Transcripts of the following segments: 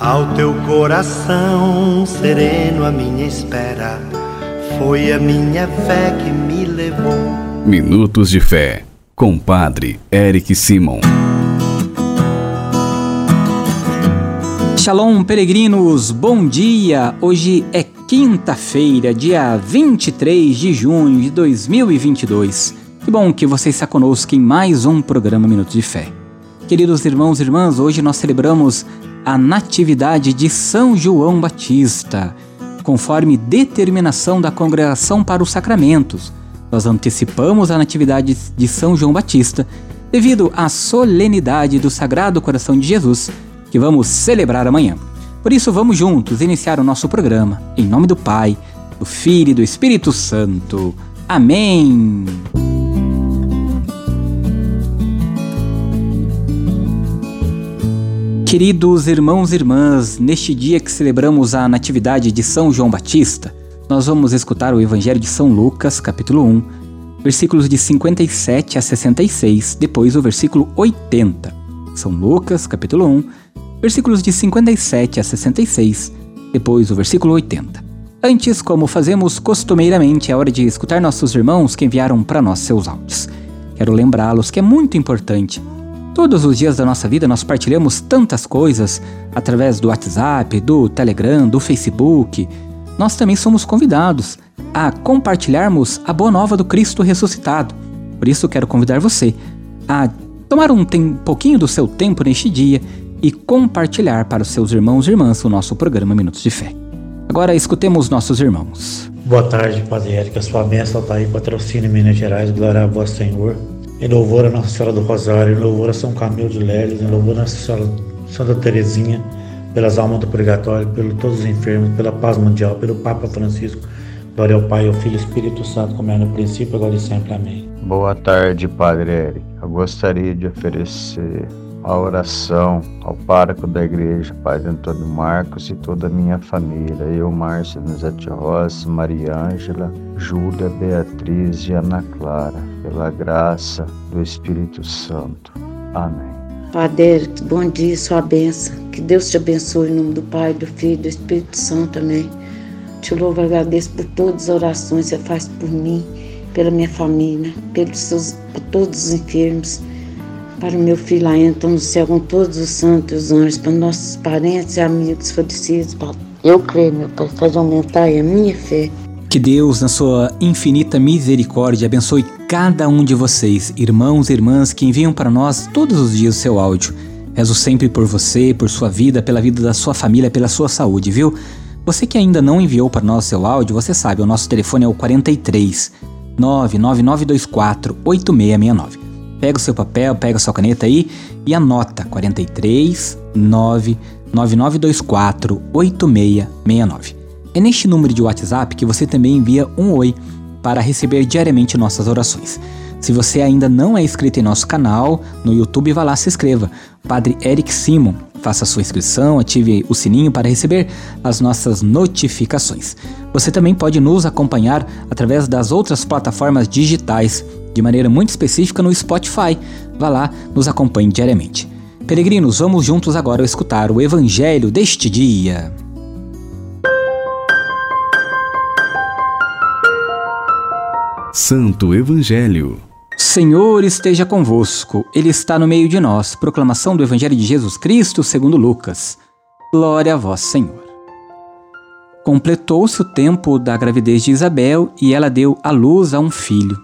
Ao teu coração sereno, a minha espera foi a minha fé que me levou. Minutos de Fé, com Padre Eric Simon. Shalom, peregrinos, bom dia! Hoje é quinta-feira, dia 23 de junho de 2022. Que bom que você está conosco em mais um programa Minutos de Fé. Queridos irmãos e irmãs, hoje nós celebramos a Natividade de São João Batista, conforme determinação da Congregação para os Sacramentos. Nós antecipamos a Natividade de São João Batista devido à solenidade do Sagrado Coração de Jesus, que vamos celebrar amanhã. Por isso, vamos juntos iniciar o nosso programa, em nome do Pai, do Filho e do Espírito Santo. Amém! Queridos irmãos e irmãs, neste dia que celebramos a Natividade de São João Batista, nós vamos escutar o Evangelho de São Lucas, capítulo 1, versículos de 57 a 66, depois o versículo 80. São Lucas, capítulo 1, versículos de 57 a 66, depois o versículo 80. Antes, como fazemos costumeiramente, é hora de escutar nossos irmãos que enviaram para nós seus áudios. Quero lembrá-los que é muito importante Todos os dias da nossa vida nós partilhamos tantas coisas através do WhatsApp, do Telegram, do Facebook. Nós também somos convidados a compartilharmos a boa nova do Cristo ressuscitado. Por isso quero convidar você a tomar um pouquinho do seu tempo neste dia e compartilhar para os seus irmãos e irmãs o nosso programa Minutos de Fé. Agora escutemos nossos irmãos. Boa tarde, Padre Érica. Sua bênção está aí, patrocínio Minas Gerais. Glória a vós, Senhor. Em louvor a Nossa Senhora do Rosário, em louvor a São Camilo de Lélis, em louvor a Nossa Senhora Santa Teresinha, pelas almas do purgatório, pelos todos os enfermos, pela paz mundial, pelo Papa Francisco. Glória ao Pai, ao Filho e ao Espírito Santo, como é no princípio, agora e sempre. Amém. Boa tarde, Padre Eric. Eu gostaria de oferecer a oração ao pároco da igreja, Padre Antônio Marcos e toda a minha família, eu, Márcia Nuzete Rossi, Maria Ângela, Júlia, Beatriz e Ana Clara, pela graça do Espírito Santo. Amém. Padre, bom dia, sua bênção. Que Deus te abençoe em nome do Pai, do Filho e do Espírito Santo. Amém. Te louvo e agradeço por todas as orações que você faz por mim, pela minha família, pelos seus, por todos os enfermos para o meu filho lá então no céu com todos os santos os anjos, para nossos parentes e amigos falecidos. Eu creio, meu Pai, faz aumentar a minha fé. Que Deus, na sua infinita misericórdia, abençoe cada um de vocês, irmãos e irmãs que enviam para nós todos os dias o seu áudio. Rezo sempre por você, por sua vida, pela vida da sua família, pela sua saúde, viu? Você que ainda não enviou para nós seu áudio, você sabe, o nosso telefone é o 43 99924 8669. Pega o seu papel, pega a sua caneta aí e anota 43 99924 8669. É neste número de WhatsApp que você também envia um oi para receber diariamente nossas orações. Se você ainda não é inscrito em nosso canal no YouTube, vá lá se inscreva. Padre Eric Simon, faça sua inscrição, ative o sininho para receber as nossas notificações. Você também pode nos acompanhar através das outras plataformas digitais de maneira muito específica no Spotify. Vá lá, nos acompanhe diariamente. Peregrinos, vamos juntos agora escutar o Evangelho deste dia. Santo Evangelho. Senhor esteja convosco, Ele está no meio de nós. Proclamação do Evangelho de Jesus Cristo segundo Lucas. Glória a vós, Senhor. Completou-se o tempo da gravidez de Isabel e ela deu à luz a um filho.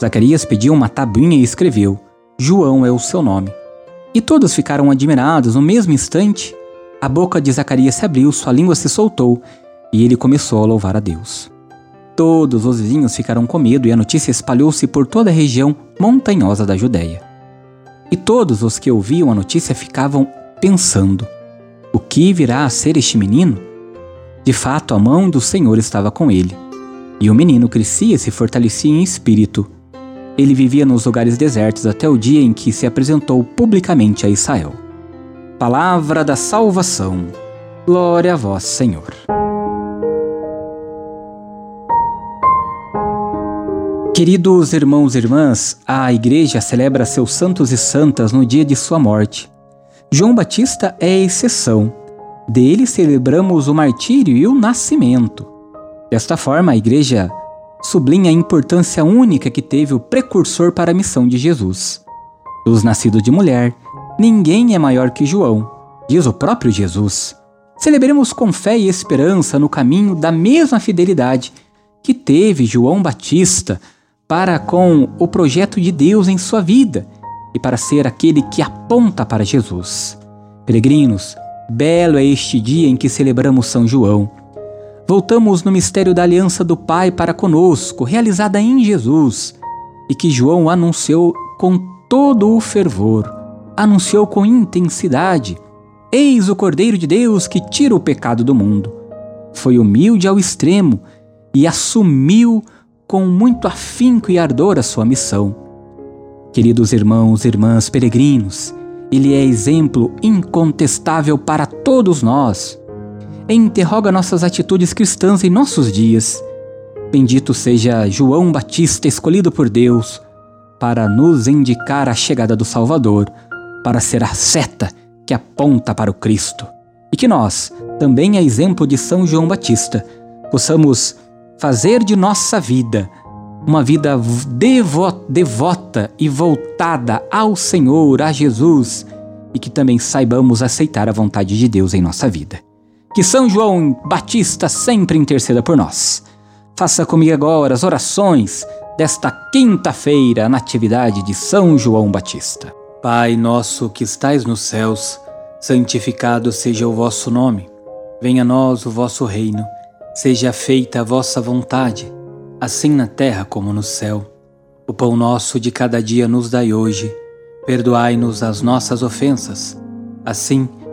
Zacarias pediu uma tabuinha e escreveu: João é o seu nome. E todos ficaram admirados. No mesmo instante, a boca de Zacarias se abriu, sua língua se soltou e ele começou a louvar a Deus. Todos os vizinhos ficaram com medo e a notícia espalhou-se por toda a região montanhosa da Judéia. E todos os que ouviam a notícia ficavam pensando: o que virá a ser este menino? De fato, a mão do Senhor estava com ele. E o menino crescia e se fortalecia em espírito. Ele vivia nos lugares desertos até o dia em que se apresentou publicamente a Israel. Palavra da salvação. Glória a vós, Senhor. Queridos irmãos e irmãs, a Igreja celebra seus santos e santas no dia de sua morte. João Batista é a exceção. Dele celebramos o martírio e o nascimento. Desta forma, a Igreja sublinha a importância única que teve o precursor para a missão de Jesus. Dos nascidos de mulher, ninguém é maior que João, diz o próprio Jesus. Celebremos com fé e esperança no caminho da mesma fidelidade que teve João Batista para com o projeto de Deus em sua vida e para ser aquele que aponta para Jesus. Peregrinos, belo é este dia em que celebramos São João. Voltamos no mistério da aliança do Pai para conosco, realizada em Jesus, e que João anunciou com todo o fervor, anunciou com intensidade: Eis o Cordeiro de Deus que tira o pecado do mundo. Foi humilde ao extremo e assumiu com muito afinco e ardor a sua missão. Queridos irmãos e irmãs peregrinos, ele é exemplo incontestável para todos nós. E interroga nossas atitudes cristãs em nossos dias. Bendito seja João Batista, escolhido por Deus, para nos indicar a chegada do Salvador, para ser a seta que aponta para o Cristo. E que nós, também a exemplo de São João Batista, possamos fazer de nossa vida uma vida devo devota e voltada ao Senhor, a Jesus, e que também saibamos aceitar a vontade de Deus em nossa vida. Que São João Batista sempre interceda por nós. Faça comigo agora as orações desta quinta-feira, na atividade de São João Batista. Pai nosso que estais nos céus, santificado seja o vosso nome. Venha a nós o vosso reino Seja feita a vossa vontade, assim na terra como no céu. O pão nosso de cada dia nos dai hoje. Perdoai-nos as nossas ofensas, assim como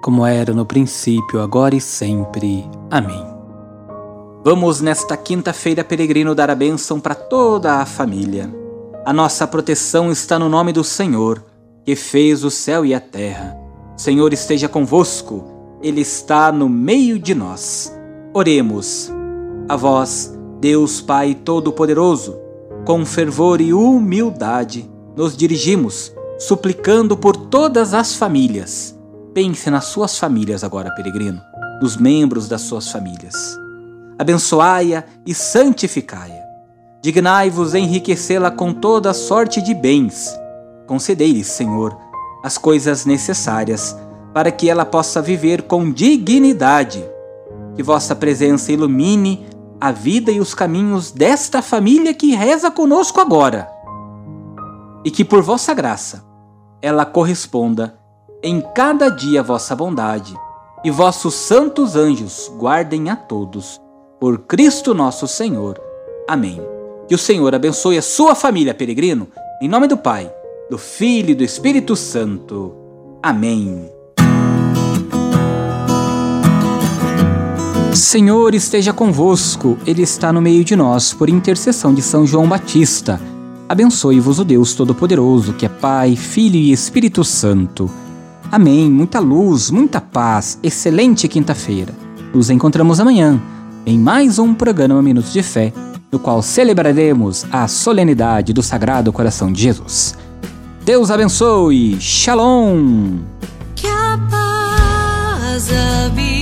como era no princípio, agora e sempre. Amém. Vamos nesta quinta-feira, peregrino, dar a bênção para toda a família. A nossa proteção está no nome do Senhor, que fez o céu e a terra. O Senhor esteja convosco, Ele está no meio de nós. Oremos. A vós, Deus Pai Todo-Poderoso, com fervor e humildade, nos dirigimos, suplicando por todas as famílias. Pense nas suas famílias agora, peregrino, nos membros das suas famílias. Abençoai-a e santificai-a. Dignai-vos enriquecê-la com toda sorte de bens. Concedei-lhe, Senhor, as coisas necessárias para que ela possa viver com dignidade que vossa presença ilumine a vida e os caminhos desta família que reza conosco agora. E que por vossa graça ela corresponda em cada dia vossa bondade, e vossos santos anjos guardem a todos. Por Cristo nosso Senhor. Amém. Que o Senhor abençoe a sua família, peregrino, em nome do Pai, do Filho e do Espírito Santo. Amém. Senhor esteja convosco, Ele está no meio de nós, por intercessão de São João Batista. Abençoe-vos o Deus Todo-Poderoso, que é Pai, Filho e Espírito Santo. Amém. Muita luz, muita paz. Excelente quinta-feira. Nos encontramos amanhã em mais um programa Minutos de Fé, no qual celebraremos a solenidade do Sagrado Coração de Jesus. Deus abençoe. Shalom. Que a paz habite